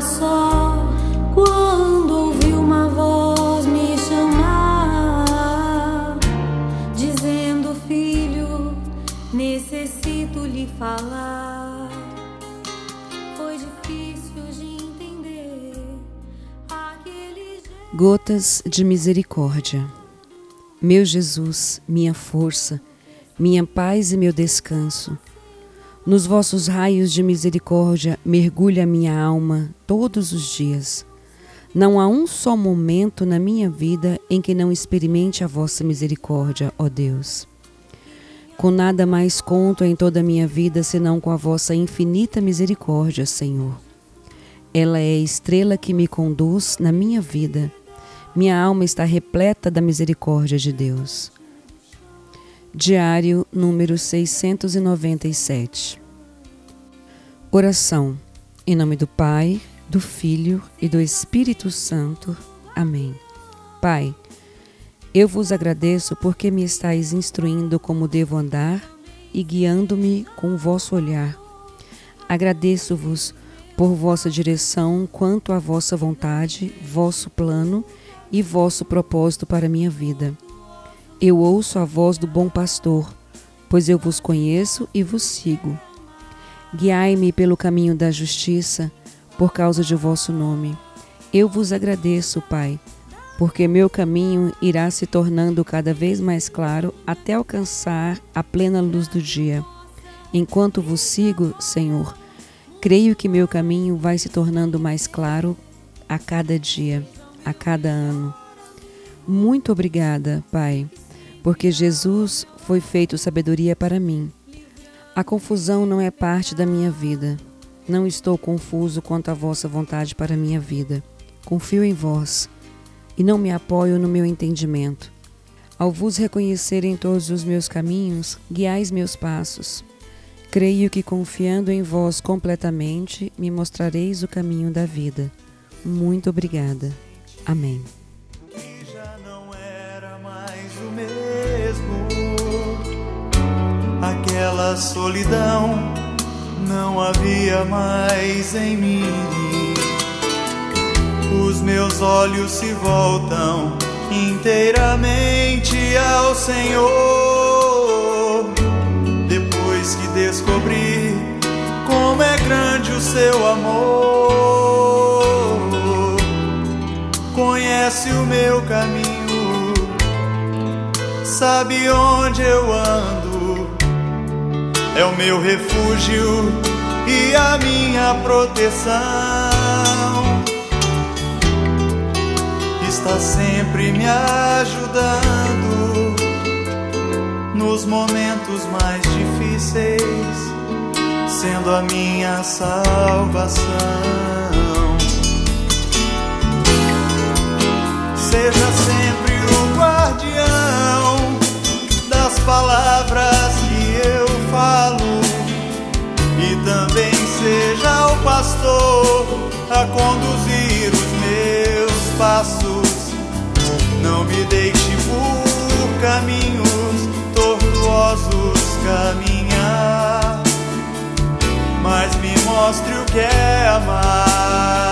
só quando ouvi uma voz me chamar, dizendo: Filho, necessito lhe falar. Foi difícil de entender aquele. Gotas de misericórdia. Meu Jesus, minha força, minha paz e meu descanso. Nos vossos raios de misericórdia mergulha minha alma todos os dias. Não há um só momento na minha vida em que não experimente a vossa misericórdia, ó Deus. Com nada mais conto em toda a minha vida senão com a vossa infinita misericórdia, Senhor. Ela é a estrela que me conduz na minha vida minha alma está repleta da misericórdia de Deus. Diário número 697. Oração. Em nome do Pai, do Filho e do Espírito Santo. Amém. Pai, eu vos agradeço porque me estáis instruindo como devo andar e guiando-me com o vosso olhar. Agradeço-vos por vossa direção quanto à vossa vontade, vosso plano e vosso propósito para minha vida. Eu ouço a voz do bom pastor, pois eu vos conheço e vos sigo. Guiai-me pelo caminho da justiça, por causa de vosso nome. Eu vos agradeço, Pai, porque meu caminho irá se tornando cada vez mais claro até alcançar a plena luz do dia. Enquanto vos sigo, Senhor, creio que meu caminho vai se tornando mais claro a cada dia a cada ano. Muito obrigada, Pai, porque Jesus foi feito sabedoria para mim. A confusão não é parte da minha vida. Não estou confuso quanto à vossa vontade para a minha vida. Confio em vós e não me apoio no meu entendimento. Ao vos reconhecer em todos os meus caminhos, guiais meus passos. Creio que confiando em vós completamente, me mostrareis o caminho da vida. Muito obrigada. Amém. Aquela solidão não havia mais em mim. Os meus olhos se voltam inteiramente ao Senhor. Depois que descobri como é grande o seu amor conhece o meu caminho, sabe onde eu ando, é o meu refúgio e a minha proteção. Está sempre me ajudando nos momentos mais difíceis, sendo a minha salvação. seja sempre também seja o pastor a conduzir os meus passos. Não me deixe por caminhos tortuosos caminhar, mas me mostre o que é amar.